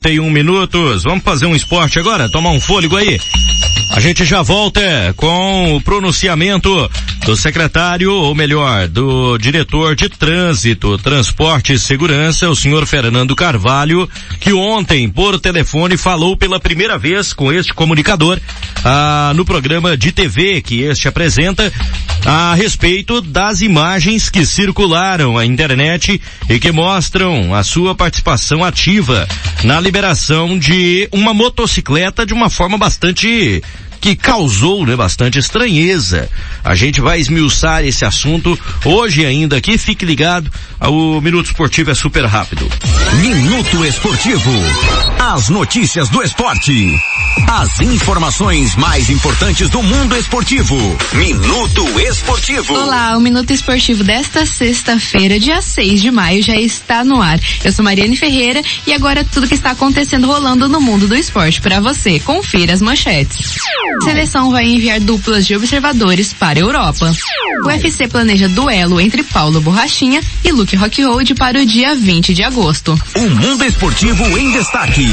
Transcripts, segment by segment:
Tem um minutos. Vamos fazer um esporte agora? Tomar um fôlego aí. A gente já volta com o pronunciamento do secretário, ou melhor, do diretor de trânsito, transporte e segurança, o senhor Fernando Carvalho, que ontem, por telefone, falou pela primeira vez com este comunicador, ah, no programa de TV que este apresenta, a respeito das imagens que circularam na internet e que mostram a sua participação ativa na liberação de uma motocicleta de uma forma bastante que causou né, bastante estranheza. A gente vai esmiuçar esse assunto hoje ainda aqui. Fique ligado, o Minuto Esportivo é super rápido. Minuto Esportivo. As notícias do esporte. As informações mais importantes do mundo esportivo. Minuto Esportivo. Olá, o Minuto Esportivo desta sexta-feira, dia 6 de maio, já está no ar. Eu sou Mariane Ferreira e agora tudo que está acontecendo rolando no mundo do esporte para você. Confira as manchetes. Seleção vai enviar duplas de observadores para a Europa. O UFC planeja duelo entre Paulo Borrachinha e Luke Rockhold para o dia 20 de agosto. O mundo esportivo em destaque.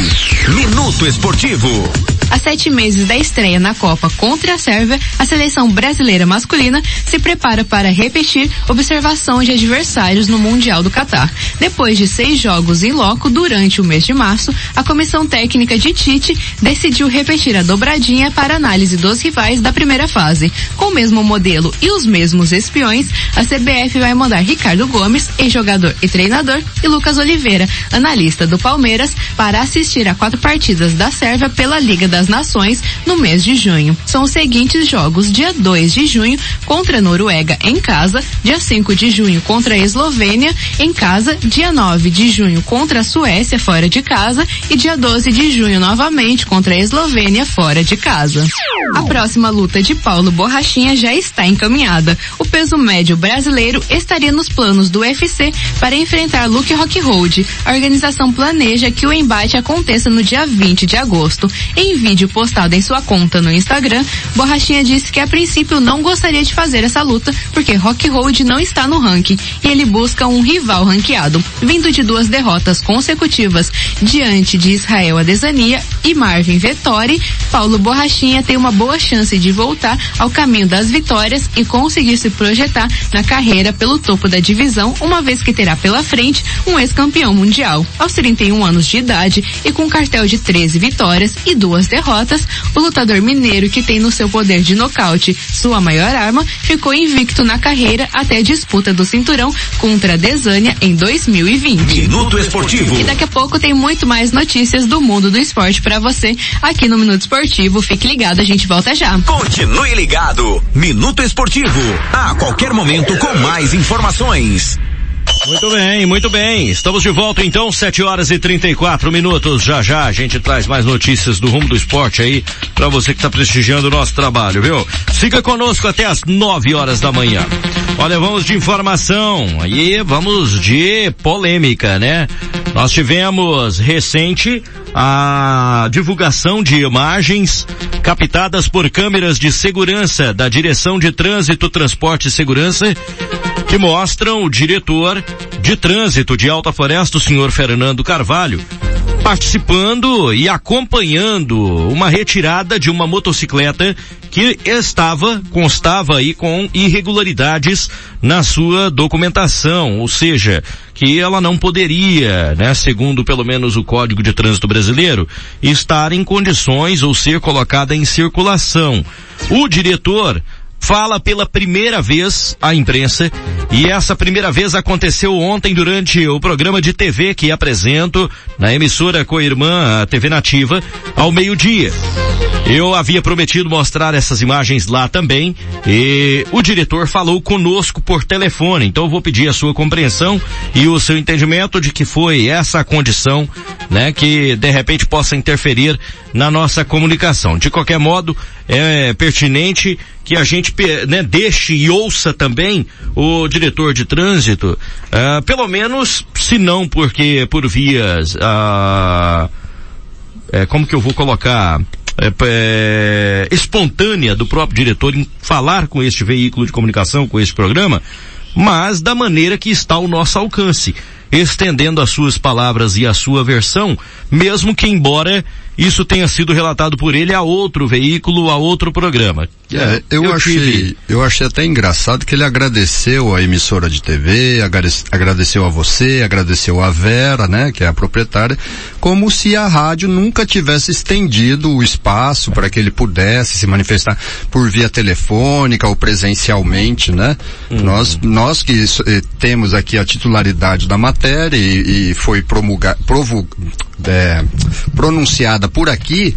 Minuto Esportivo. Há sete meses da estreia na Copa contra a Sérvia, a seleção brasileira masculina se prepara para repetir observação de adversários no Mundial do Catar. Depois de seis jogos em loco durante o mês de março, a comissão técnica de Tite decidiu repetir a dobradinha para análise dos rivais da primeira fase. Com o mesmo modelo e os mesmos espiões, a CBF vai mandar Ricardo Gomes, ex-jogador e treinador, e Lucas Oliveira, analista do Palmeiras, para assistir a quatro partidas da Sérvia pela Liga das Nações no mês de junho. São os seguintes jogos: dia 2 de junho contra a Noruega em casa, dia 5 de junho contra a Eslovênia em casa, dia 9 de junho contra a Suécia fora de casa e dia 12 de junho novamente contra a Eslovênia fora de casa. A próxima luta de Paulo Borrachinha já está encaminhada. O peso médio brasileiro estaria nos planos do UFC para enfrentar Luke Rockhold. A organização planeja que o embate aconteça no dia 20 de agosto. Em vídeo postado em sua conta no Instagram, Borrachinha disse que a princípio não gostaria de fazer essa luta porque Rockhold não está no ranking e ele busca um rival ranqueado. Vindo de duas derrotas consecutivas diante de Israel Adesanya e Marvin Vettori, Paulo Borrachinha tem uma boa chance de voltar ao caminho das vitórias e conseguir se projetar na carreira pelo topo da divisão, uma vez que terá pela frente um ex-campeão mundial. Aos 31 anos de idade e com um cartel de 13 vitórias e duas derrotas, o lutador mineiro que tem no seu poder de nocaute sua maior arma, ficou invicto na carreira até a disputa do cinturão contra a Desânia em 2020. Minuto Esportivo. E daqui a pouco tem muito mais notícias do mundo do esporte para você aqui no Minuto Esportivo. Fique ligado, a gente volta já. Continue ligado. Minuto Esportivo. A qualquer momento com mais informações. Muito bem, muito bem. Estamos de volta então, 7 horas e 34 minutos. Já já a gente traz mais notícias do rumo do esporte aí para você que está prestigiando o nosso trabalho, viu? Fica conosco até as 9 horas da manhã. Olha, vamos de informação e vamos de polêmica, né? Nós tivemos recente a divulgação de imagens captadas por câmeras de segurança da Direção de Trânsito, Transporte e Segurança que mostram o diretor de trânsito de Alta Floresta, o senhor Fernando Carvalho, participando e acompanhando uma retirada de uma motocicleta que estava, constava aí com irregularidades na sua documentação, ou seja, que ela não poderia, né, segundo pelo menos o Código de Trânsito Brasileiro, estar em condições ou ser colocada em circulação. O diretor fala pela primeira vez à imprensa e essa primeira vez aconteceu ontem durante o programa de TV que apresento na emissora co-irmã a TV Nativa ao meio-dia. Eu havia prometido mostrar essas imagens lá também e o diretor falou conosco por telefone, então eu vou pedir a sua compreensão e o seu entendimento de que foi essa condição, né, que de repente possa interferir na nossa comunicação. De qualquer modo, é pertinente que a gente né, deixe e ouça também o diretor de trânsito, uh, pelo menos, se não porque por vias, uh, é, como que eu vou colocar, é, é, espontânea do próprio diretor em falar com este veículo de comunicação, com este programa, mas da maneira que está ao nosso alcance. estendendo as suas palavras e a sua versão, mesmo que embora isso tenha sido relatado por ele a outro veículo, a outro programa. É, eu, eu achei, tive... eu achei até engraçado que ele agradeceu a emissora de TV, agradeceu a você, agradeceu a Vera, né, que é a proprietária, como se a rádio nunca tivesse estendido o espaço para que ele pudesse se manifestar por via telefônica ou presencialmente, né? Uhum. Nós, nós que eh, temos aqui a titularidade da matéria e, e foi promulgada, é, pronunciada por aqui,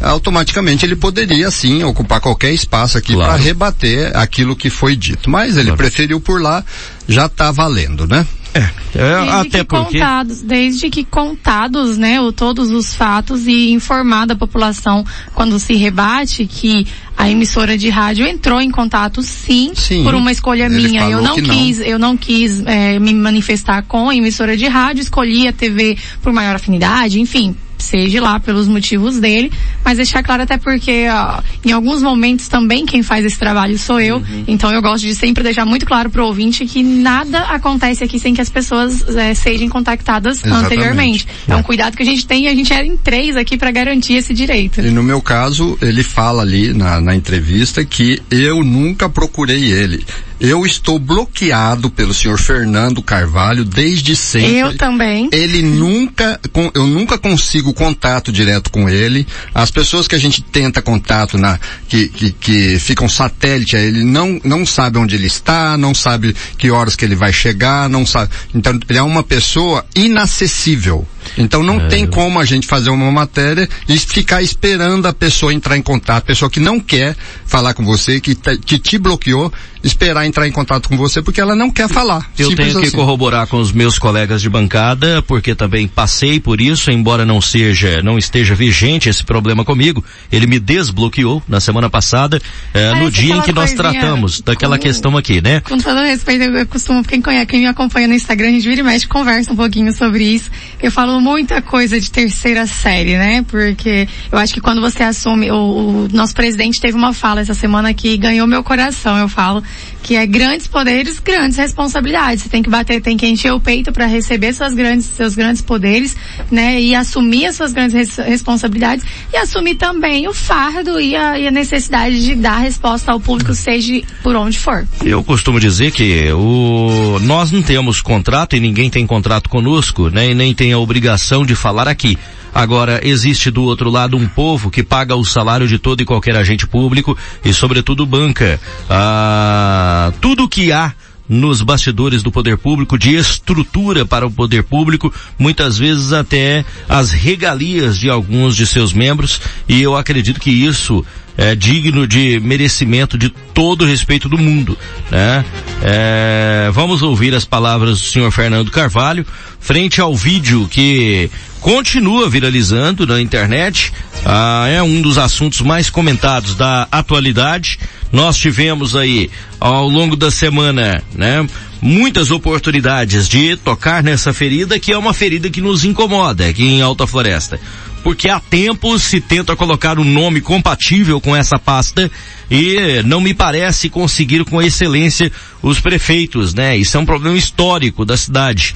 automaticamente ele poderia sim ocupar qualquer espaço aqui claro. para rebater aquilo que foi dito. Mas ele claro. preferiu por lá, já está valendo, né? É, é até porque... Contados, desde que contados, né, o, todos os fatos e informada a população quando se rebate que a emissora de rádio entrou em contato sim, sim por uma escolha minha. Eu não quis, não. eu não quis é, me manifestar com a emissora de rádio, escolhi a TV por maior afinidade, enfim, seja lá pelos motivos dele, mas deixar claro até porque ó, em alguns momentos também quem faz esse trabalho sou eu, uhum. então eu gosto de sempre deixar muito claro pro ouvinte que nada acontece aqui sem que as pessoas é, sejam contactadas Exatamente. anteriormente. É. é um cuidado que a gente tem e a gente era em três aqui para garantir esse direito. E no meu caso, ele fala ali na, na entrevista que eu nunca procurei ele. Eu estou bloqueado pelo senhor Fernando Carvalho desde sempre. Eu também. Ele nunca, eu nunca consigo contato direto com ele. As pessoas que a gente tenta contato na, que, que, que ficam satélite ele, não, não sabe onde ele está, não sabe que horas que ele vai chegar, não sabe. Então, ele é uma pessoa inacessível. Então não é. tem como a gente fazer uma matéria e ficar esperando a pessoa entrar em contato, a pessoa que não quer falar com você, que, que te bloqueou, esperar entrar em contato com você porque ela não quer falar. Eu tenho que assim. corroborar com os meus colegas de bancada, porque também passei por isso, embora não seja, não esteja vigente esse problema comigo. Ele me desbloqueou na semana passada, eh, no dia em que nós tratamos daquela com, questão aqui, né? Com todo respeito, eu costumo, quem, conhece, quem me acompanha no Instagram, a gente vira e mexe, conversa um pouquinho sobre isso. Eu falo muita coisa de terceira série, né? Porque eu acho que quando você assume, o, o nosso presidente teve uma fala essa semana que ganhou meu coração, eu falo, que é grandes poderes, grandes responsabilidades. Você tem que bater, tem que encher o peito para receber suas grandes, seus grandes poderes, né? E assumir as suas grandes res responsabilidades e assumir também o fardo e a, e a, necessidade de dar resposta ao público, seja por onde for. Eu costumo dizer que o, nós não temos contrato e ninguém tem contrato conosco, né? E nem tem a obrigação de falar aqui. Agora, existe do outro lado um povo que paga o salário de todo e qualquer agente público e, sobretudo, banca ah, tudo que há nos bastidores do poder público, de estrutura para o poder público, muitas vezes até as regalias de alguns de seus membros, e eu acredito que isso é digno de merecimento de todo o respeito do mundo, né? É, vamos ouvir as palavras do senhor Fernando Carvalho, frente ao vídeo que continua viralizando na internet, ah, é um dos assuntos mais comentados da atualidade. Nós tivemos aí, ao longo da semana, né, muitas oportunidades de tocar nessa ferida, que é uma ferida que nos incomoda aqui em Alta Floresta porque há tempos se tenta colocar um nome compatível com essa pasta e não me parece conseguir com excelência os prefeitos, né? Isso é um problema histórico da cidade.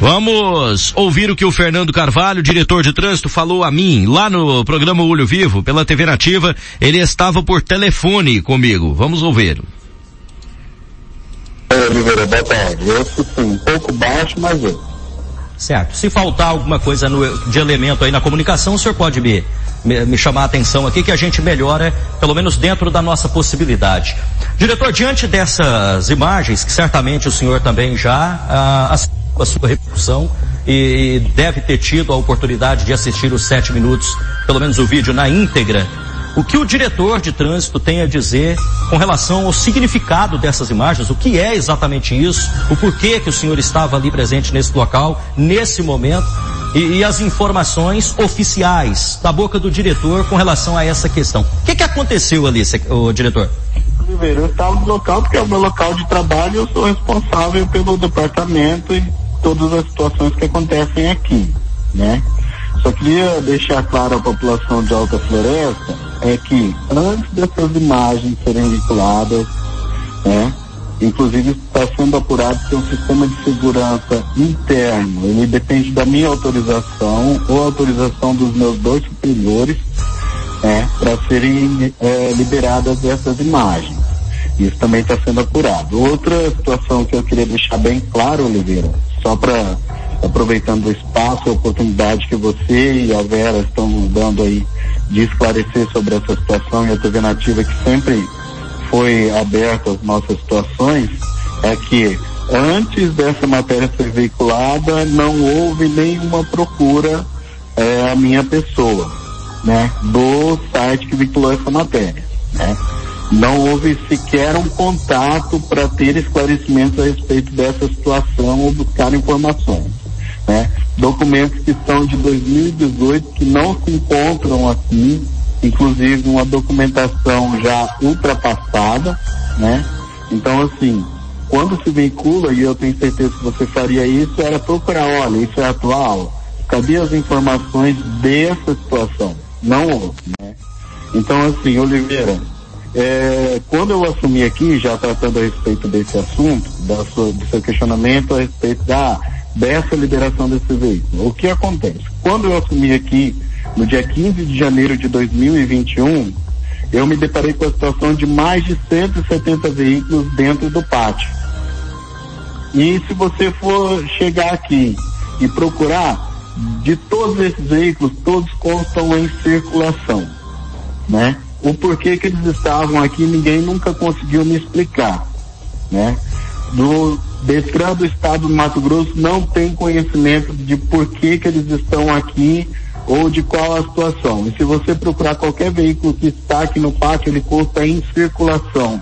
Vamos ouvir o que o Fernando Carvalho, diretor de trânsito, falou a mim lá no programa Olho Vivo, pela TV Nativa. Ele estava por telefone comigo. Vamos ouvir. Oliveira, boa tarde. Eu sim, um pouco baixo, mas eu. Certo. Se faltar alguma coisa no, de elemento aí na comunicação, o senhor pode me, me, me, chamar a atenção aqui que a gente melhora, pelo menos dentro da nossa possibilidade. Diretor, diante dessas imagens, que certamente o senhor também já ah, a sua repercussão e, e deve ter tido a oportunidade de assistir os sete minutos, pelo menos o vídeo na íntegra, o que o diretor de trânsito tem a dizer com relação ao significado dessas imagens, o que é exatamente isso, o porquê que o senhor estava ali presente nesse local, nesse momento, e, e as informações oficiais da boca do diretor com relação a essa questão. O que, que aconteceu ali, o diretor? Primeiro, eu estava no local porque é o meu local de trabalho, eu sou responsável pelo departamento e todas as situações que acontecem aqui, né? Só queria deixar claro à população de Alta Floresta é que antes dessas imagens serem vinculadas, né, Inclusive está sendo apurado que é um sistema de segurança interno. Ele depende da minha autorização ou autorização dos meus dois superiores é, para serem é, liberadas essas imagens. Isso também está sendo apurado. Outra situação que eu queria deixar bem claro, Oliveira, só para aproveitando o espaço e a oportunidade que você e a Vera estão dando aí de esclarecer sobre essa situação e a TV Nativa que sempre foi aberta às nossas situações, é que antes dessa matéria ser veiculada não houve nenhuma procura é, a minha pessoa, né, do site que veiculou essa matéria, né. Não houve sequer um contato para ter esclarecimentos a respeito dessa situação ou buscar informações né? Documentos que são de 2018 que não se encontram aqui, inclusive uma documentação já ultrapassada, né? Então assim, quando se vincula, e eu tenho certeza que você faria isso, era procurar, olha, isso é atual, cadê as informações dessa situação? Não houve, né? Então assim, Oliveira, é, quando eu assumi aqui, já tratando a respeito desse assunto, da sua, do seu questionamento a respeito da dessa liberação desse veículo. O que acontece? Quando eu assumi aqui, no dia 15 de janeiro de 2021, eu me deparei com a situação de mais de 170 veículos dentro do pátio. E se você for chegar aqui e procurar, de todos esses veículos, todos constam em circulação, né? O porquê que eles estavam aqui, ninguém nunca conseguiu me explicar, né? Do, Detran do Estado do Mato Grosso não tem conhecimento de por que, que eles estão aqui ou de qual a situação. E se você procurar qualquer veículo que está aqui no pátio, ele consta em circulação.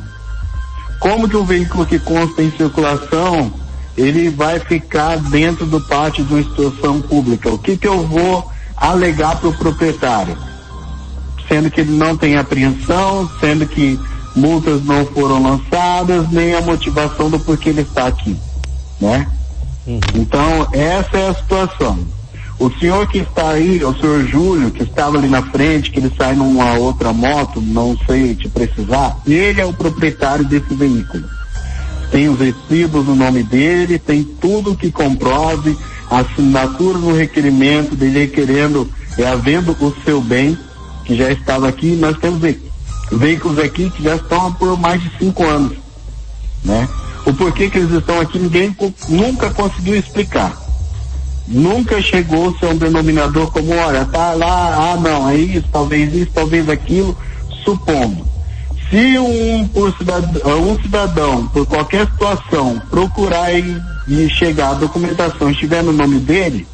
Como que o veículo que consta em circulação, ele vai ficar dentro do pátio de uma instituição pública? O que que eu vou alegar para o proprietário? Sendo que ele não tem apreensão, sendo que multas não foram lançadas, nem a motivação do porquê ele está aqui, né? Uhum. Então, essa é a situação. O senhor que está aí, o senhor Júlio, que estava ali na frente, que ele sai numa outra moto, não sei te precisar, ele é o proprietário desse veículo. Tem os recibos no nome dele, tem tudo que comprove, assinatura no requerimento dele requerendo, é, havendo o seu bem, que já estava aqui, nós temos veículos aqui que já estão por mais de cinco anos, né? O porquê que eles estão aqui ninguém nunca conseguiu explicar. Nunca chegou a ser um denominador como, olha, tá lá, ah não, é isso, talvez isso, talvez aquilo, supondo. Se um, por cidadão, um cidadão, por qualquer situação, procurar e, e chegar a documentação estiver no nome dele,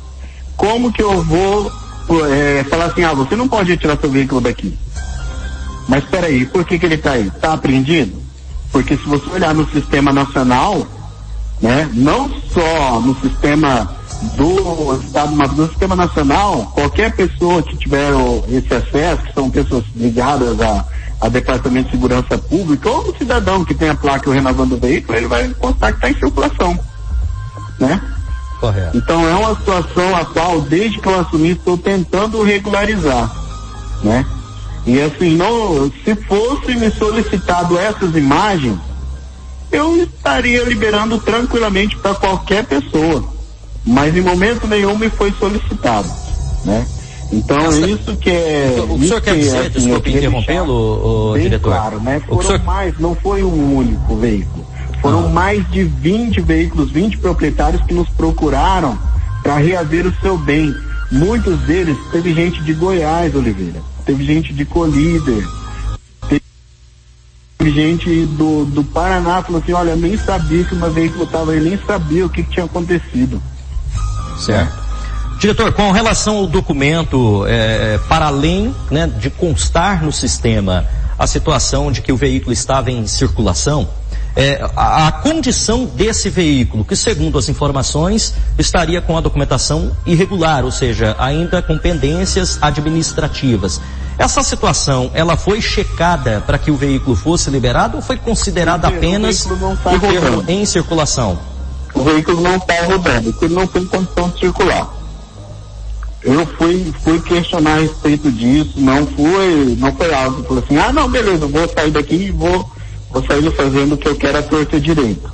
como que eu vou é, falar assim, ah, você não pode retirar seu veículo daqui? Mas espera aí, por que, que ele está aí? Está apreendido? Porque se você olhar no sistema nacional, né, não só no sistema do Estado, mas no sistema nacional, qualquer pessoa que tiver esse acesso, que são pessoas ligadas a, a Departamento de Segurança Pública, ou o cidadão que tem a placa renovando o veículo, ele vai constar que está em circulação. Né? Correto. Então é uma situação a qual, desde que eu assumi, estou tentando regularizar. Né? E assim, não, se fosse me solicitado essas imagens, eu estaria liberando tranquilamente para qualquer pessoa. Mas em momento nenhum me foi solicitado, né? Então Essa, isso que é. O, o senhor quer dizer, assim, desculpe interrompê-lo, diretor? Claro, né? Foram senhor... mais, não foi um único veículo. Foram ah. mais de 20 veículos, 20 proprietários que nos procuraram para reaver o seu bem. Muitos deles teve gente de Goiás, Oliveira teve gente de Colíder, teve gente do, do Paraná falou assim, olha, eu nem sabia que uma veículo estava aí, nem sabia o que, que tinha acontecido. Certo. Diretor, com relação ao documento, é, para além né, de constar no sistema a situação de que o veículo estava em circulação, é, a, a, condição desse veículo, que segundo as informações estaria com a documentação irregular, ou seja, ainda com pendências administrativas. Essa situação, ela foi checada para que o veículo fosse liberado ou foi considerada apenas tá em circulação? O veículo não está rodando, porque ele não tem condição de circular. Eu fui, fui questionar a respeito disso, não foi, não foi algo falou assim, ah não, beleza, vou sair daqui e vou vou sair fazendo o que eu quero a torta direito.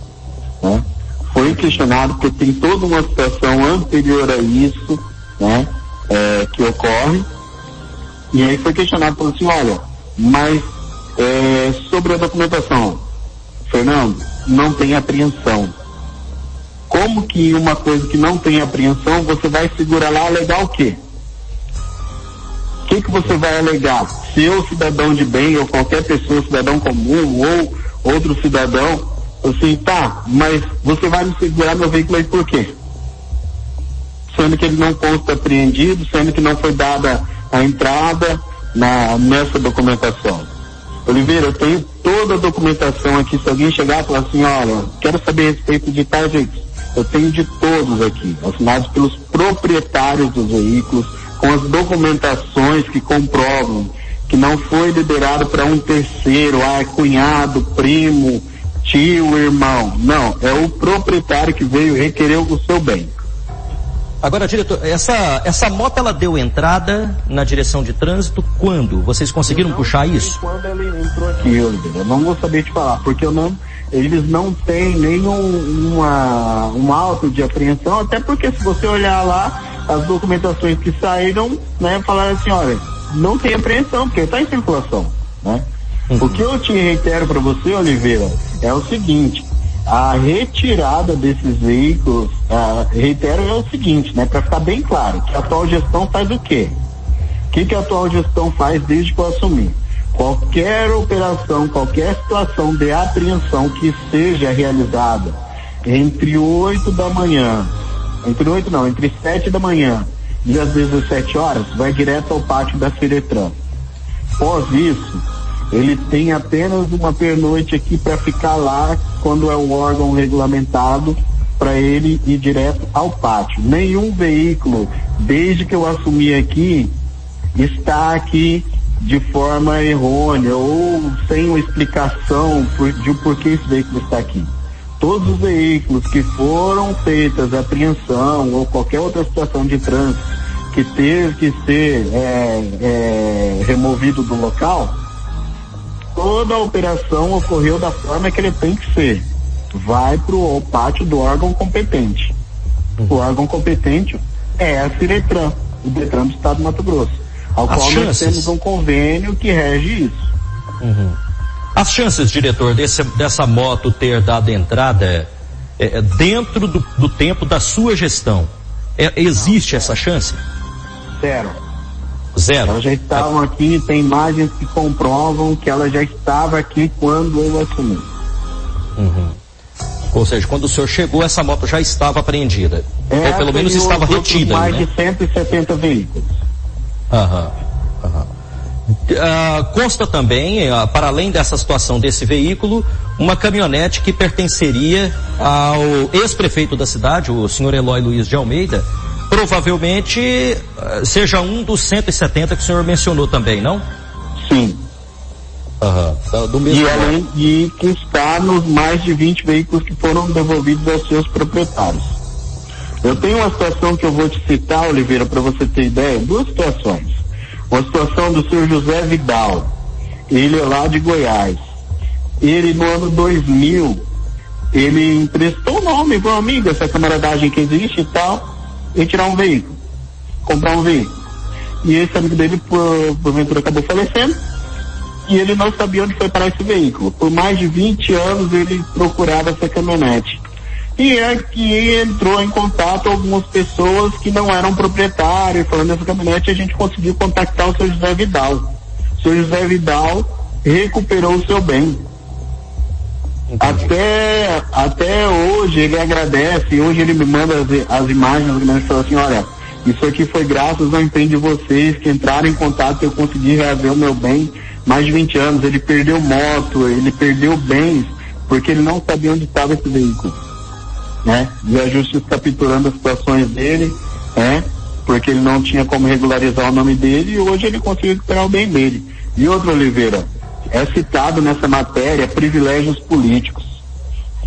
Né? Foi questionado porque tem toda uma situação anterior a isso, né? É, que ocorre. E aí foi questionado, falou assim, olha, mas é, sobre a documentação, Fernando, não tem apreensão. Como que uma coisa que não tem apreensão, você vai segurar lá, alegar o quê? O que, que você vai alegar? Se eu, cidadão de bem, ou qualquer pessoa, cidadão comum, ou outro cidadão, assim, tá, mas você vai me segurar meu veículo aí por quê? Sendo que ele não consta apreendido, sendo que não foi dada a entrada na, nessa documentação. Oliveira, eu tenho toda a documentação aqui. Se alguém chegar e falar assim, olha, quero saber a respeito de tal jeito, eu tenho de todos aqui, assinados pelos proprietários dos veículos, com as documentações que comprovam que não foi liberado para um terceiro, ah, é cunhado, primo, tio, irmão. Não, é o proprietário que veio requerer o seu bem. Agora, diretor, essa, essa moto ela deu entrada na direção de trânsito quando? Vocês conseguiram puxar isso? Quando ele entrou aqui, Oliveira, eu não vou saber te falar, porque eu não, eles não têm nenhum uma, um auto de apreensão, até porque se você olhar lá, as documentações que saíram, né, falaram assim, olha, não tem apreensão, porque está em circulação, né? Uhum. O que eu te reitero para você, Oliveira, é o seguinte, a retirada desses veículos, reitero, é o seguinte, né, para ficar bem claro, que a atual gestão faz o quê? O que, que a atual gestão faz desde que eu assumi? Qualquer operação, qualquer situação de apreensão que seja realizada entre 8 da manhã, entre 8 não, entre 7 da manhã e às 17 horas, vai direto ao pátio da Firetran. Após isso, ele tem apenas uma pernoite aqui para ficar lá quando é o órgão regulamentado para ele ir direto ao pátio. Nenhum veículo, desde que eu assumi aqui, está aqui de forma errônea ou sem uma explicação por, de por que esse veículo está aqui. Todos os veículos que foram feitas apreensão ou qualquer outra situação de trânsito que teve que ser é, é, removido do local, toda a operação ocorreu da forma que ele tem que ser. Vai para o pátio do órgão competente. O órgão competente é a Ciretran, o Detran do Estado do Mato Grosso, ao As qual chances. nós temos um convênio que rege isso. Uhum. As chances, diretor, desse, dessa moto ter dado entrada é, é, dentro do, do, tempo da sua gestão, é, existe essa chance? Zero. Zero. Elas já estavam aqui, tem imagens que comprovam que ela já estava aqui quando eu assumi. Uhum. Ou seja, quando o senhor chegou, essa moto já estava apreendida. É, Ou pelo menos estava retida. Mais né? de 170 veículos. Aham. Aham. Uh, consta também, uh, para além dessa situação desse veículo, uma caminhonete que pertenceria ao ex-prefeito da cidade, o senhor Eloy Luiz de Almeida, provavelmente uh, seja um dos 170 que o senhor mencionou também, não? Sim. Uhum. Do mesmo e além de que está nos mais de 20 veículos que foram devolvidos aos seus proprietários. Eu tenho uma situação que eu vou te citar, Oliveira, para você ter ideia, duas situações. Uma situação do senhor José Vidal, ele é lá de Goiás. Ele no ano 2000, ele emprestou o nome para um amigo, essa camaradagem que existe e tal, e tirar um veículo, comprar um veículo. E esse amigo dele, por, porventura, acabou falecendo, e ele não sabia onde foi parar esse veículo. Por mais de 20 anos ele procurava essa caminhonete. E é que entrou em contato algumas pessoas que não eram proprietários, falando dessa caminhonete, a gente conseguiu contactar o seu José Vidal. O seu José Vidal recuperou o seu bem. Até, até hoje ele agradece, hoje ele me manda as, as imagens, ele fala assim, olha, isso aqui foi graças ao empenho de vocês que entraram em contato e eu consegui reaver o meu bem. Mais de 20 anos, ele perdeu moto, ele perdeu bens, porque ele não sabia onde estava esse veículo. Né? E a justiça capturando as situações dele, né? Porque ele não tinha como regularizar o nome dele e hoje ele conseguiu recuperar o bem dele. E outro Oliveira, é citado nessa matéria privilégios políticos.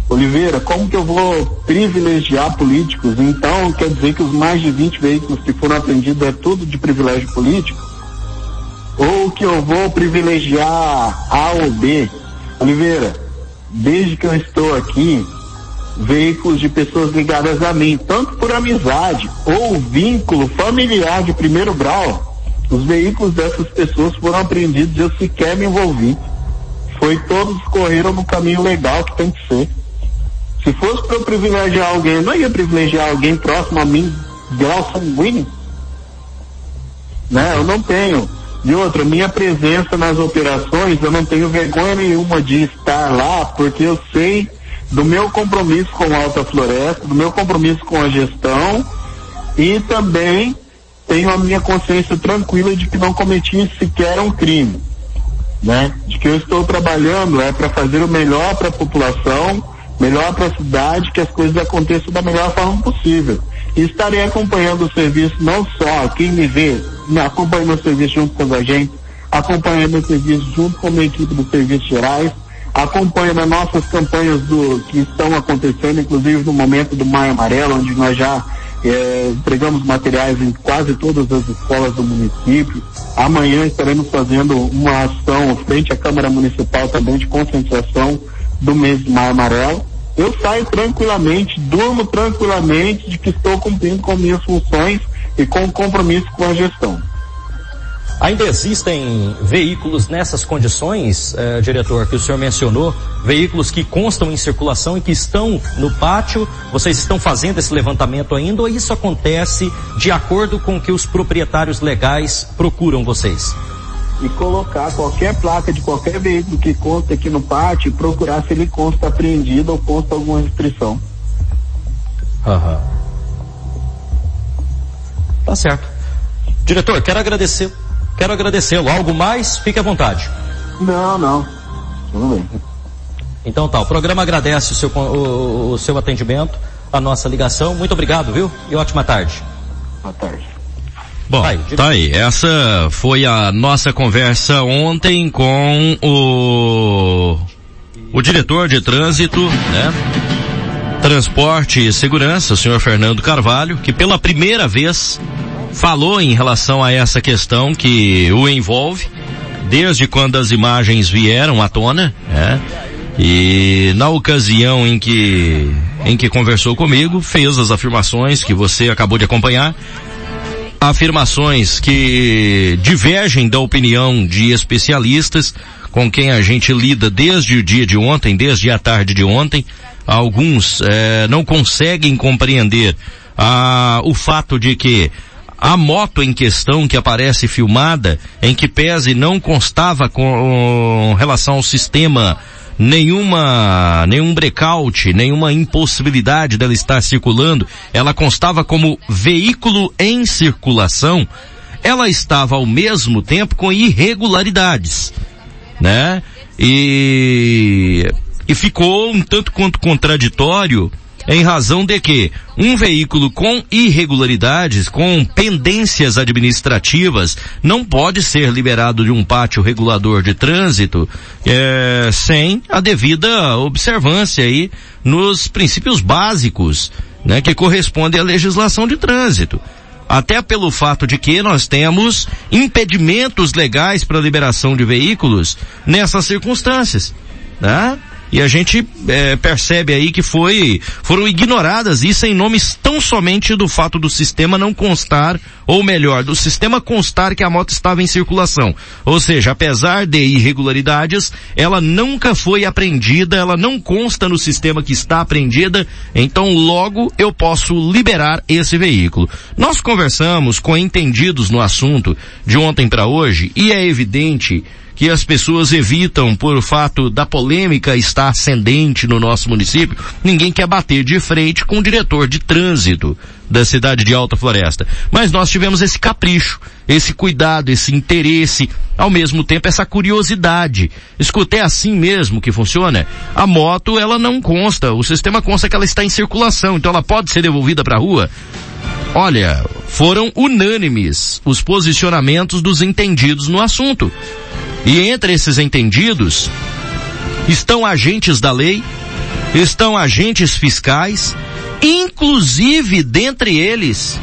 Oliveira, como que eu vou privilegiar políticos? Então, quer dizer que os mais de 20 veículos que foram apreendidos é tudo de privilégio político? Ou que eu vou privilegiar A ou B? Oliveira, desde que eu estou aqui, veículos de pessoas ligadas a mim, tanto por amizade ou vínculo familiar de primeiro grau, os veículos dessas pessoas foram apreendidos e eu sequer me envolvi. Foi todos correram no caminho legal que tem que ser. Se fosse para eu privilegiar alguém, eu não ia privilegiar alguém próximo a mim, grau sanguíneo. Né? Eu não tenho. E outra, minha presença nas operações, eu não tenho vergonha nenhuma de estar lá, porque eu sei do meu compromisso com a Alta Floresta, do meu compromisso com a gestão e também tenho a minha consciência tranquila de que não cometi sequer um crime, né? De que eu estou trabalhando é para fazer o melhor para a população, melhor para a cidade, que as coisas aconteçam da melhor forma possível. E estarei acompanhando o serviço não só quem me vê, me acompanha meu serviço junto com a gente, acompanhando meu serviço junto com a minha equipe dos serviços gerais, acompanhando as nossas campanhas do, que estão acontecendo, inclusive no momento do Maio Amarelo, onde nós já é, entregamos materiais em quase todas as escolas do município. Amanhã estaremos fazendo uma ação frente à Câmara Municipal também de conscientização do mês de Maio Amarelo. Eu saio tranquilamente, durmo tranquilamente de que estou cumprindo com minhas funções e com o compromisso com a gestão. Ainda existem veículos nessas condições, eh, diretor, que o senhor mencionou, veículos que constam em circulação e que estão no pátio. Vocês estão fazendo esse levantamento ainda ou isso acontece de acordo com o que os proprietários legais procuram vocês? E colocar qualquer placa de qualquer veículo que consta aqui no pátio e procurar se ele consta apreendido ou consta alguma restrição. Aham. Tá certo. Diretor, quero agradecer Quero agradecê-lo. Algo mais? Fique à vontade. Não, não. Tudo bem. Então tá, o programa agradece o seu, o, o seu atendimento, a nossa ligação. Muito obrigado, viu? E ótima tarde. Boa tarde. Bom, tá aí, tá aí. Essa foi a nossa conversa ontem com o, o diretor de trânsito, né? Transporte e Segurança, o senhor Fernando Carvalho, que pela primeira vez falou em relação a essa questão que o envolve, desde quando as imagens vieram à tona, né? E na ocasião em que, em que conversou comigo, fez as afirmações que você acabou de acompanhar, afirmações que divergem da opinião de especialistas com quem a gente lida desde o dia de ontem, desde a tarde de ontem. Alguns eh, não conseguem compreender ah, o fato de que a moto em questão que aparece filmada, em que pese não constava com relação ao sistema nenhuma, nenhum breakout, nenhuma impossibilidade dela estar circulando, ela constava como veículo em circulação, ela estava ao mesmo tempo com irregularidades, né? E, e ficou um tanto quanto contraditório em razão de que um veículo com irregularidades, com pendências administrativas, não pode ser liberado de um pátio regulador de trânsito é, sem a devida observância aí nos princípios básicos, né, que correspondem à legislação de trânsito até pelo fato de que nós temos impedimentos legais para liberação de veículos nessas circunstâncias, né? E a gente é, percebe aí que foi, foram ignoradas isso em nomes tão somente do fato do sistema não constar, ou melhor, do sistema constar que a moto estava em circulação. Ou seja, apesar de irregularidades, ela nunca foi apreendida, ela não consta no sistema que está apreendida, então logo eu posso liberar esse veículo. Nós conversamos com entendidos no assunto de ontem para hoje e é evidente que as pessoas evitam por fato da polêmica estar ascendente no nosso município, ninguém quer bater de frente com o diretor de trânsito da cidade de Alta Floresta. Mas nós tivemos esse capricho, esse cuidado, esse interesse, ao mesmo tempo essa curiosidade. Escutei assim mesmo que funciona? A moto, ela não consta, o sistema consta que ela está em circulação, então ela pode ser devolvida para a rua. Olha, foram unânimes os posicionamentos dos entendidos no assunto. E entre esses entendidos estão agentes da lei, estão agentes fiscais, inclusive dentre eles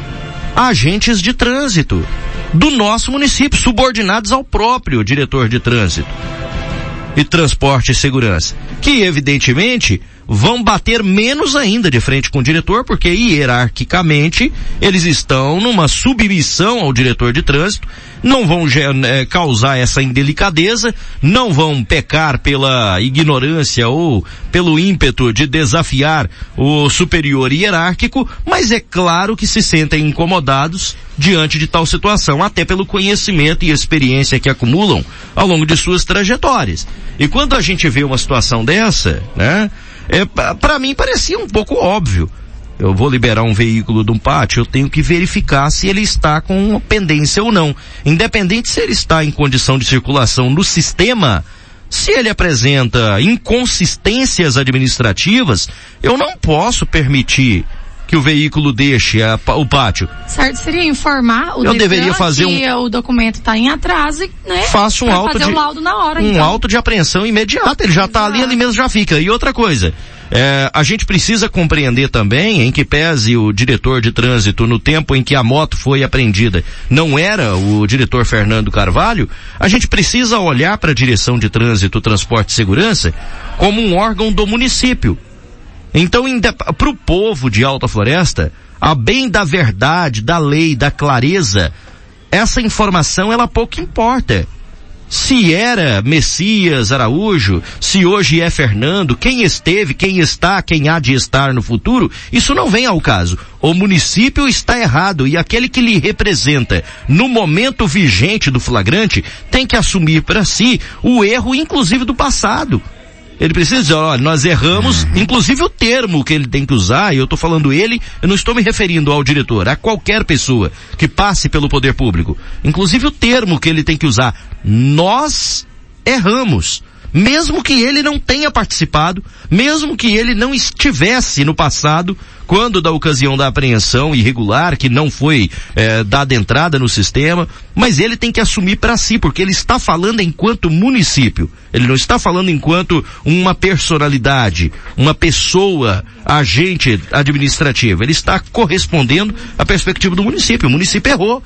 agentes de trânsito do nosso município, subordinados ao próprio diretor de trânsito. e Transporte e Segurança, que evidentemente vão bater menos ainda de frente com o diretor, porque hierarquicamente eles estão numa submissão ao diretor de trânsito, não vão é, causar essa indelicadeza, não vão pecar pela ignorância ou pelo ímpeto de desafiar o superior hierárquico, mas é claro que se sentem incomodados diante de tal situação, até pelo conhecimento e experiência que acumulam ao longo de suas trajetórias. E quando a gente vê uma situação dessa, né, é, para mim parecia um pouco óbvio. Eu vou liberar um veículo de um pátio, eu tenho que verificar se ele está com pendência ou não. Independente se ele está em condição de circulação no sistema, se ele apresenta inconsistências administrativas, eu não posso permitir que o veículo deixe a, o pátio. Certo, seria informar o Eu deveria fazer que um... o documento está em atraso, né? Faço um auto fazer de um laudo na hora, um então. auto de apreensão imediata. Ele já está ali, ele mesmo já fica. E outra coisa, é, a gente precisa compreender também, em que pese o diretor de trânsito no tempo em que a moto foi apreendida não era o diretor Fernando Carvalho, a gente precisa olhar para a direção de trânsito, transporte e segurança como um órgão do município. Então, para o povo de Alta Floresta, a bem da verdade, da lei, da clareza, essa informação ela pouco importa. Se era Messias Araújo, se hoje é Fernando, quem esteve, quem está, quem há de estar no futuro, isso não vem ao caso. O município está errado e aquele que lhe representa no momento vigente do flagrante tem que assumir para si o erro, inclusive do passado. Ele precisa dizer, olha, nós erramos, uhum. inclusive o termo que ele tem que usar, e eu estou falando ele, eu não estou me referindo ao diretor, a qualquer pessoa que passe pelo poder público. Inclusive o termo que ele tem que usar. Nós erramos mesmo que ele não tenha participado, mesmo que ele não estivesse no passado, quando da ocasião da apreensão irregular, que não foi é, dada entrada no sistema, mas ele tem que assumir para si, porque ele está falando enquanto município. Ele não está falando enquanto uma personalidade, uma pessoa, agente administrativa. Ele está correspondendo à perspectiva do município. O município errou.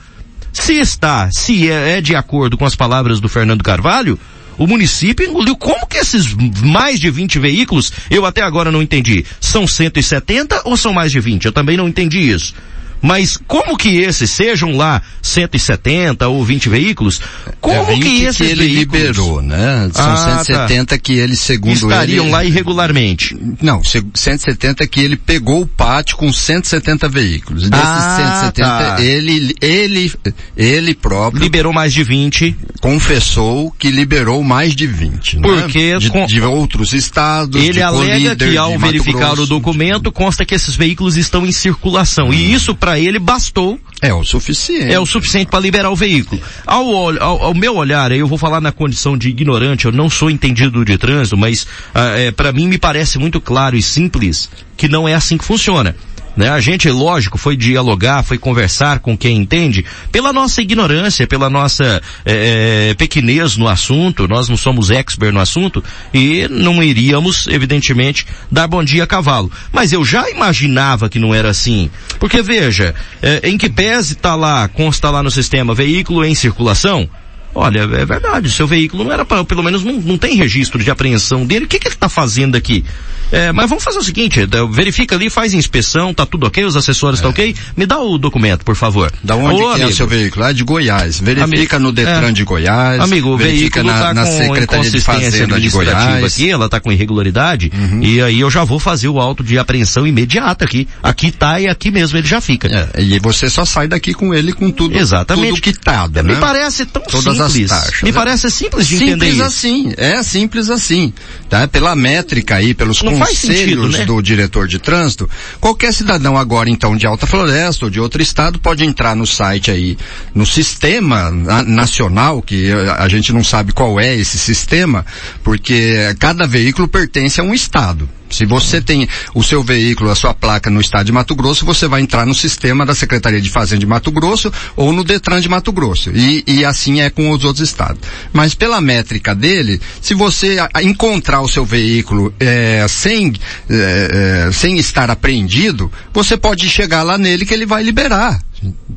Se está, se é, é de acordo com as palavras do Fernando Carvalho, o município engoliu. Como que esses mais de 20 veículos, eu até agora não entendi, são 170 ou são mais de 20? Eu também não entendi isso. Mas como que esses sejam lá 170 ou 20 veículos? Como é que esses que ele veículos... liberou, né? São Ah, 170 que ele, segundo estariam ele... lá irregularmente? Não, se- 170 que ele pegou o pátio com 170 veículos. E desses Ah, 170, tá. ele, ele, ele próprio Liberou mais de 20. confessou que liberou mais de 20. né? Porque de, com- de outros estados, Ele alega que ao verificar Grosso. o documento consta que esses veículos estão em circulação. E isso para ele bastou É o suficiente. é o suficiente para liberar o veículo. Ao, ao, ao meu olhar, eu vou falar na condição de ignorante, eu não sou entendido de trânsito, mas ah, é, para mim me parece muito claro e simples que não é assim que funciona. Né? A gente, lógico, foi dialogar, foi conversar com quem entende, pela nossa ignorância, pela nossa é, pequenez no assunto, nós não somos expert no assunto, e não iríamos, evidentemente, dar bom dia a cavalo. Mas eu já imaginava que não era assim. Porque veja, é, em que pese está lá, consta lá no sistema, veículo em circulação, Olha, é verdade, seu veículo não era para, pelo menos não, não tem registro de apreensão dele. O que, que ele está fazendo aqui? É, mas vamos fazer o seguinte, eh, verifica ali, faz inspeção, tá tudo ok, os acessórios tá ok? Me dá o documento, por favor. Da onde Ô, que é o seu veículo? Ah, de Goiás. Verifica Amigo, no Detran é. de Goiás. Amigo, o verifica veículo na, tá na com Secretaria de Fazenda de Goiás. aqui, ela tá com irregularidade, Uhum. e aí eu já vou fazer o auto de apreensão imediata aqui. Aqui tá e aqui mesmo ele já fica. É, e você só sai daqui com ele com tudo, Exatamente. tudo quitado, Me né? parece tão Todas as simples. taxas, Me né? parece simples de entender Simples assim, é simples assim, tá? Pela métrica aí, pelos Não conselhos sentido, né? do diretor de trânsito, qualquer cidadão agora então de Alta Floresta ou de outro estado pode entrar no site aí, no sistema na- nacional, que a gente não sabe qual é esse sistema, porque cada veículo pertence a um estado. Se você tem o seu veículo, a sua placa no estado de Mato Grosso, você vai entrar no sistema da Secretaria de Fazenda de Mato Grosso ou no Detran de Mato Grosso. E, e assim é com os outros estados. Mas pela métrica dele, se você encontrar o seu veículo é, sem, é, é, sem estar apreendido, você pode chegar lá nele que ele vai liberar.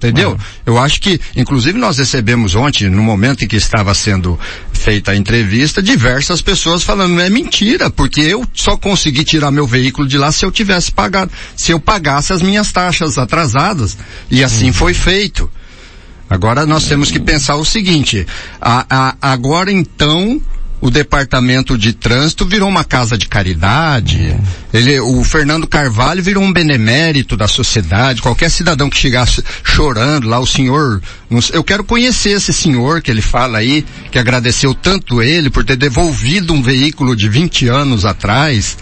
Entendeu? Eu acho que, inclusive nós recebemos ontem, no momento em que estava sendo feita a entrevista, diversas pessoas falando, é mentira, porque eu só consegui tirar meu veículo de lá se eu tivesse pagado, se eu pagasse as minhas taxas atrasadas. E assim hum. foi feito. Agora nós temos que pensar o seguinte, a, a, agora então, o departamento de trânsito virou uma casa de caridade. Ele, o Fernando Carvalho virou um benemérito da sociedade. Qualquer cidadão que chegasse chorando lá, o senhor, eu quero conhecer esse senhor que ele fala aí, que agradeceu tanto ele por ter devolvido um veículo de 20 anos atrás.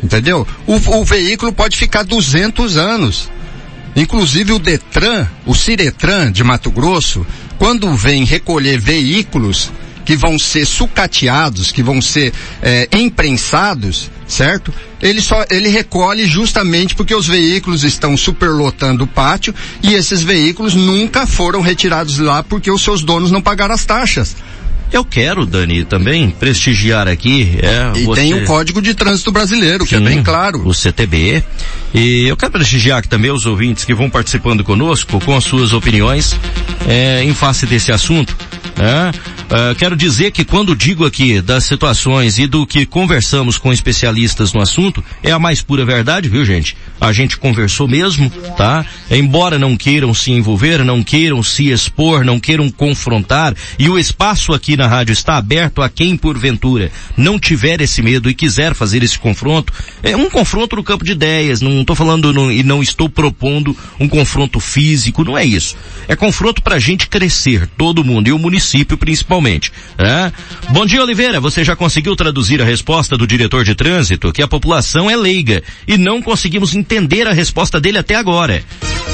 Entendeu? O, o veículo pode ficar 200 anos. Inclusive o Detran, o Ciretran de Mato Grosso, quando vem recolher veículos, que vão ser sucateados, que vão ser é, imprensados, certo? Ele só ele recolhe justamente porque os veículos estão superlotando o pátio e esses veículos nunca foram retirados lá porque os seus donos não pagaram as taxas. Eu quero, Dani, também prestigiar aqui. É, e você... tem o Código de Trânsito Brasileiro, Sim, que é bem claro. O CTB. E eu quero prestigiar aqui também os ouvintes que vão participando conosco com as suas opiniões é, em face desse assunto. É, Uh, quero dizer que quando digo aqui das situações e do que conversamos com especialistas no assunto, é a mais pura verdade, viu gente? A gente conversou mesmo, tá? Embora não queiram se envolver, não queiram se expor, não queiram confrontar, e o espaço aqui na rádio está aberto a quem porventura não tiver esse medo e quiser fazer esse confronto, é um confronto no campo de ideias, não estou falando e não estou propondo um confronto físico, não é isso. É confronto para a gente crescer, todo mundo, e o município principalmente principalmente. É? Bom dia, Oliveira. Você já conseguiu traduzir a resposta do diretor de trânsito que a população é leiga e não conseguimos entender a resposta dele até agora.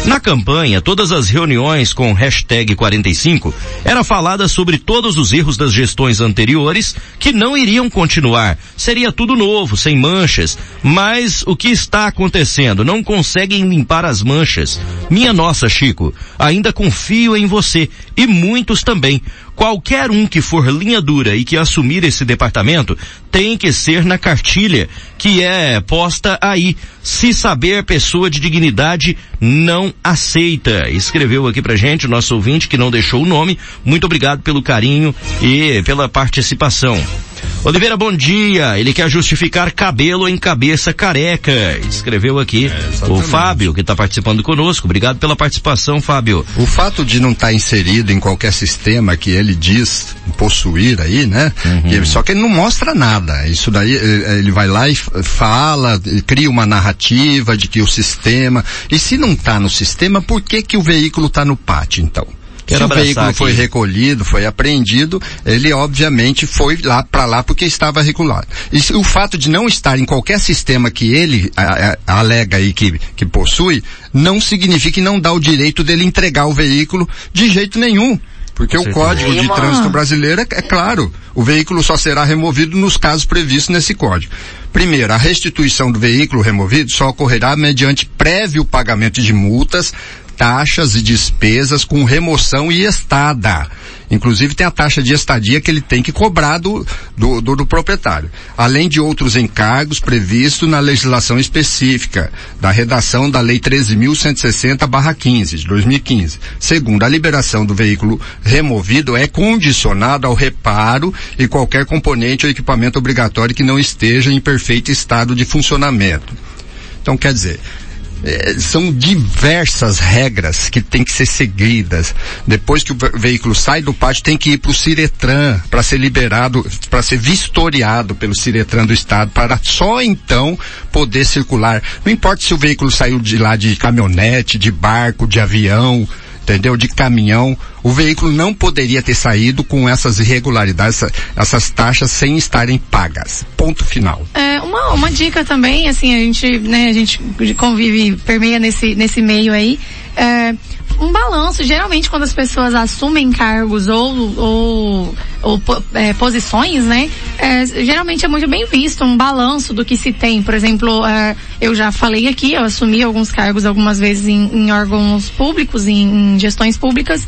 Na campanha, todas as reuniões com hashtag 45 era falada sobre todos os erros das gestões anteriores que não iriam continuar. Seria tudo novo, sem manchas. Mas o que está acontecendo? Não conseguem limpar as manchas. Minha nossa, Chico, ainda confio em você e muitos também. Qualquer um que for linha dura e que assumir esse departamento tem que ser na cartilha que é posta aí. Se saber pessoa de dignidade não aceita. Escreveu aqui pra gente o nosso ouvinte que não deixou o nome. Muito obrigado pelo carinho e pela participação. Oliveira, bom dia. Ele quer justificar cabelo em cabeça careca. Escreveu aqui é, o Fábio, que está participando conosco. Obrigado pela participação, Fábio. O fato de não estar tá inserido em qualquer sistema que ele diz possuir aí, né? Uhum. só que ele não mostra nada. Isso daí, ele vai lá e fala, cria uma narrativa de que o sistema. E se não está no sistema, por que que o veículo está no pátio, então? Quero Se o veículo aqui. foi recolhido, foi apreendido, ele obviamente foi lá para lá porque estava regulado. E o fato de não estar em qualquer sistema que ele a, a, alega aí que, que possui, não significa que não dá o direito dele entregar o veículo de jeito nenhum. Porque o Código de Trânsito Brasileiro é, é, claro, o veículo só será removido nos casos previstos nesse código. Primeiro, a restituição do veículo removido só ocorrerá mediante prévio pagamento de multas, taxas e despesas com remoção e estada. Inclusive tem a taxa de estadia que ele tem que cobrar do, do, do, do proprietário. Além de outros encargos previstos na legislação específica da redação da Lei 13.160-15 de 2015. Segundo, a liberação do veículo removido é condicionada ao reparo e qualquer componente ou equipamento obrigatório que não esteja em perfeito estado de funcionamento. Então quer dizer, são diversas regras que têm que ser seguidas. Depois que o veículo sai do pátio, tem que ir para o Ciretran para ser liberado, para ser vistoriado pelo Ciretran do Estado, para só então poder circular. Não importa se o veículo saiu de lá de caminhonete, de barco, de avião, entendeu? De caminhão. O veículo não poderia ter saído com essas irregularidades, essas taxas sem estarem pagas. Ponto final. É, uma, uma dica também, assim, a gente, né, a gente convive, permeia nesse, nesse meio aí. É, um balanço. Geralmente, quando as pessoas assumem cargos ou, ou, ou é, posições, né? É, geralmente é muito bem visto um balanço do que se tem. Por exemplo, é, eu já falei aqui, eu assumi alguns cargos algumas vezes em, em órgãos públicos, em, em gestões públicas.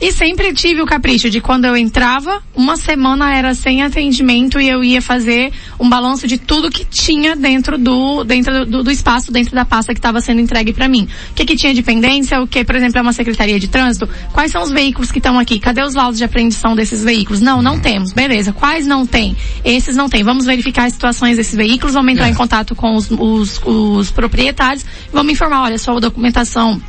E sempre tive o capricho de quando eu entrava, uma semana era sem atendimento e eu ia fazer um balanço de tudo que tinha dentro do, dentro do, do espaço, dentro da pasta que estava sendo entregue para mim. O que que tinha de pendência, o que, por exemplo, é uma secretaria de trânsito, quais são os veículos que estão aqui? Cadê os laudos de apreensão desses veículos? Não, não temos. Beleza. Quais não tem? Esses não tem. Vamos verificar as situações desses veículos, vamos entrar é. em contato com os, os, os proprietários, vamos informar, olha, sua documentação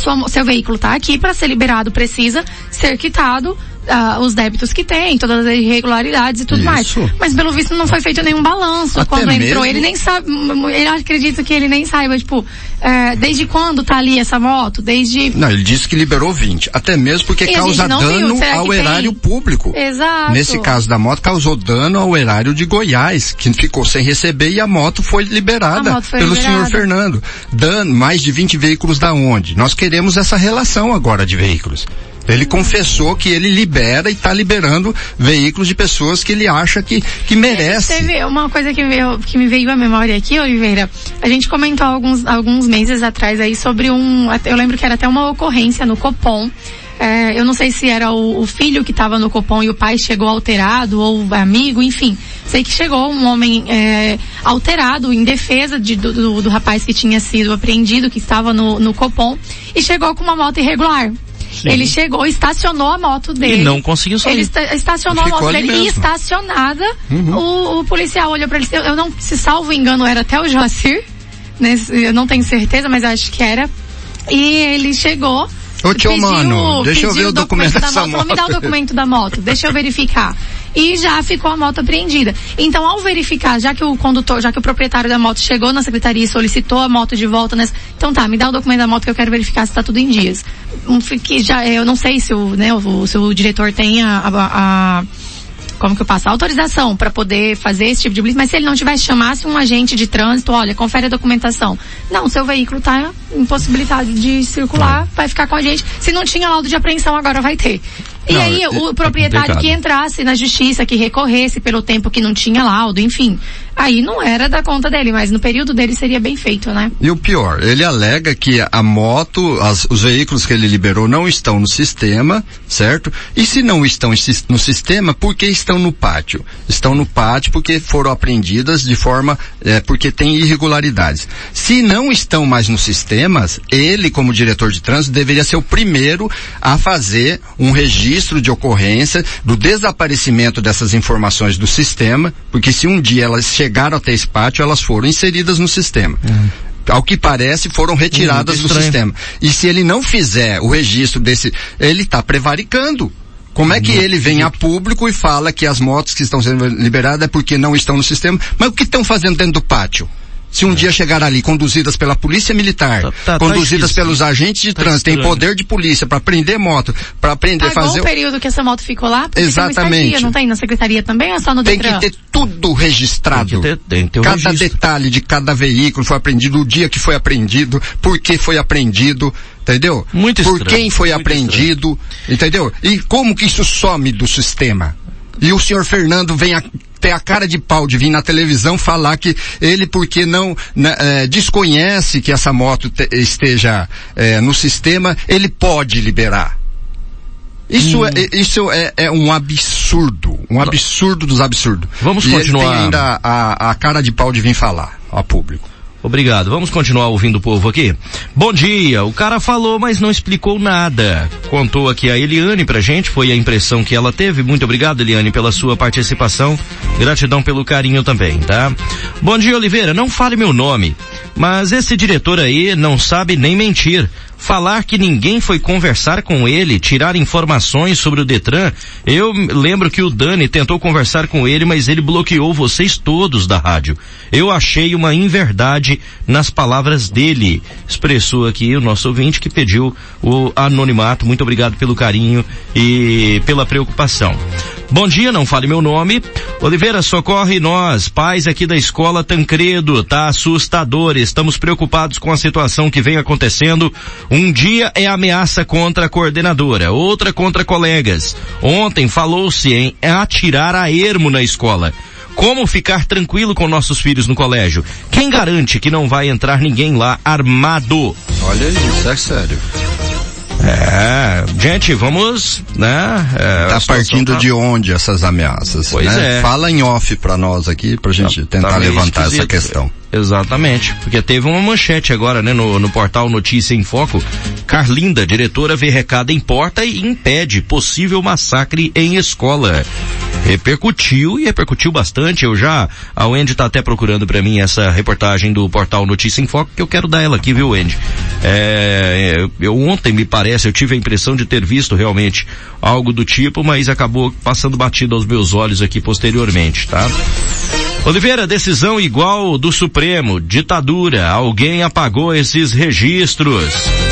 sua, seu veículo está aqui para ser liberado, precisa ser quitado uh, os débitos que tem, todas as irregularidades e tudo Isso. mais. Mas pelo visto não foi feito nenhum balanço. Até quando entrou, ele nem sabe, ele acredita que ele nem saiba, tipo, é, desde quando tá ali essa moto? Desde. Não, ele disse que liberou 20. Até mesmo porque e causa dano ao erário tem? público. Exato. Nesse caso da moto, causou dano ao erário de Goiás, que ficou sem receber e a moto foi liberada moto foi pelo liberada. senhor Fernando. Dano, mais de 20 veículos da onde? Nós queremos essa relação agora de veículos. Ele confessou que ele libera e está liberando veículos de pessoas que ele acha que, que merece. Teve uma coisa que, veio, que me veio à memória aqui, Oliveira. A gente comentou alguns, alguns meses atrás aí sobre um, eu lembro que era até uma ocorrência no Copom, é, eu não sei se era o, o filho que estava no Copom e o pai chegou alterado ou amigo, enfim. Sei que chegou um homem é, alterado em defesa de, do, do, do, rapaz que tinha sido apreendido, que estava no, no Copom, e chegou com uma moto irregular. Sim. Ele chegou, estacionou a moto dele. E não conseguiu sair. Ele esta, estacionou a moto dele mesmo. e estacionada, uhum. o, o, policial olhou para ele, eu não, se salvo engano, era até o Joacir, né? Eu não tenho certeza, mas acho que era. E ele chegou, Ô tio pediu, mano, deixa eu ver o documento, documento da moto. moto. Me dá o documento da moto, deixa eu verificar. E já ficou a moto apreendida. Então, ao verificar, já que o condutor, já que o proprietário da moto chegou na secretaria e solicitou a moto de volta, né? Então tá, me dá o documento da moto que eu quero verificar se está tudo em dias. Que já, eu não sei se o, né, o, se o diretor tem a, a, a como que eu passo? Autorização para poder fazer esse tipo de blitz, mas se ele não tivesse chamasse um agente de trânsito, olha, confere a documentação. Não, seu veículo está impossibilitado de circular, vai ficar com a gente. Se não tinha laudo de apreensão, agora vai ter. E não, aí, é, o proprietário é que entrasse na justiça, que recorresse pelo tempo que não tinha laudo, enfim, aí não era da conta dele, mas no período dele seria bem feito, né? E o pior, ele alega que a moto, as, os veículos que ele liberou não estão no sistema, certo? E se não estão no sistema, por que estão no pátio? Estão no pátio porque foram apreendidas de forma, é, porque tem irregularidades. Se não estão mais nos sistemas, ele, como diretor de trânsito, deveria ser o primeiro a fazer um registro de ocorrência do desaparecimento dessas informações do sistema, porque se um dia elas chegaram até esse pátio, elas foram inseridas no sistema. Uhum ao que parece, foram retiradas do sistema. E se ele não fizer o registro desse, ele está prevaricando. Como é que ele vem a público e fala que as motos que estão sendo liberadas é porque não estão no sistema? Mas o que estão fazendo dentro do pátio? Se um dia chegar ali conduzidas pela polícia militar, tá, tá, tá conduzidas tá pelos agentes de tá trânsito, tem poder de polícia para prender moto, para prender Pagou fazer o período que essa moto ficou lá? Exatamente. Tem não tem na secretaria também ou é só no Tem que ter tudo registrado. Tem que ter, tem que ter cada registro. detalhe de cada veículo foi apreendido, o dia que foi apreendido, por que foi apreendido, entendeu? Muito Por quem foi apreendido, entendeu? E como que isso some do sistema? E o senhor Fernando vem a, ter a cara de pau de vir na televisão falar que ele, porque não né, é, desconhece que essa moto te, esteja é, no sistema, ele pode liberar. Isso, hum. é, isso é, é, um absurdo, um absurdo dos absurdos. Vamos e continuar. Ele tem ainda a, a cara de pau de vir falar ao público. Obrigado. Vamos continuar ouvindo o povo aqui? Bom dia. O cara falou, mas não explicou nada. Contou aqui a Eliane pra gente, foi a impressão que ela teve. Muito obrigado, Eliane, pela sua participação. Gratidão pelo carinho também, tá? Bom dia, Oliveira. Não fale meu nome, mas esse diretor aí não sabe nem mentir falar que ninguém foi conversar com ele, tirar informações sobre o Detran. Eu lembro que o Dani tentou conversar com ele, mas ele bloqueou vocês todos da rádio. Eu achei uma inverdade nas palavras dele. Expressou aqui o nosso ouvinte que pediu o anonimato. Muito obrigado pelo carinho e pela preocupação. Bom dia, não fale meu nome. Oliveira, socorre nós, pais aqui da escola Tancredo, tá assustador. Estamos preocupados com a situação que vem acontecendo. Um dia é ameaça contra a coordenadora, outra contra colegas. Ontem falou-se em atirar a ermo na escola. Como ficar tranquilo com nossos filhos no colégio? Quem garante que não vai entrar ninguém lá armado? Olha isso, é sério. É, gente, vamos, né? É, tá partindo tá... de onde essas ameaças? Pois né? é. Fala em off para nós aqui, pra gente tá, tentar tá levantar esquisito. essa questão. Exatamente, porque teve uma manchete agora, né, no, no portal Notícia em Foco. Carlinda, diretora, vê recado em porta e impede possível massacre em escola. Repercutiu e repercutiu bastante. Eu já, a Wendy tá até procurando para mim essa reportagem do portal Notícia em Foco, que eu quero dar ela aqui, viu, Wendy? É, eu ontem, me parece, eu tive a impressão de ter visto realmente algo do tipo, mas acabou passando batido aos meus olhos aqui posteriormente, tá? Oliveira, decisão igual do Supremo, ditadura, alguém apagou esses registros.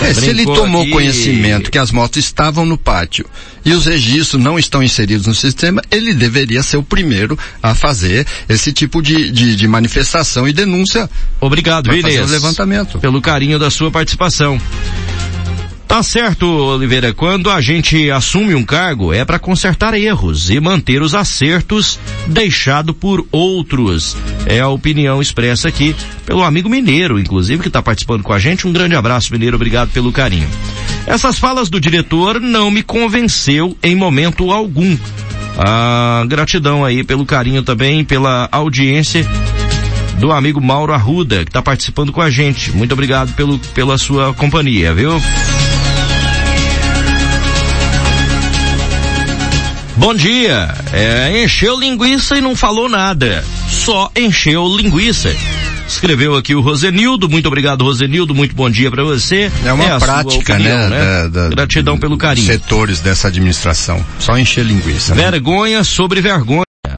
É, se ele tomou aqui... conhecimento que as motos estavam no pátio e os registros não estão inseridos no sistema, ele deveria ser o primeiro a fazer esse tipo de, de, de manifestação e denúncia. Obrigado, Inês, levantamento. pelo carinho da sua participação. Tá certo, Oliveira. Quando a gente assume um cargo é para consertar erros e manter os acertos deixado por outros. É a opinião expressa aqui pelo amigo Mineiro, inclusive, que está participando com a gente. Um grande abraço, Mineiro. Obrigado pelo carinho. Essas falas do diretor não me convenceu em momento algum. Ah, gratidão aí pelo carinho também, pela audiência do amigo Mauro Arruda, que está participando com a gente. Muito obrigado pelo, pela sua companhia, viu? Bom dia. É, encheu linguiça e não falou nada. Só encheu linguiça. Escreveu aqui o Rosenildo, muito obrigado Rosenildo, muito bom dia para você. É uma é prática, opinião, né? né? Da, da, Gratidão pelo carinho. Setores dessa administração. Só encher linguiça. Né? Vergonha né? sobre vergonha.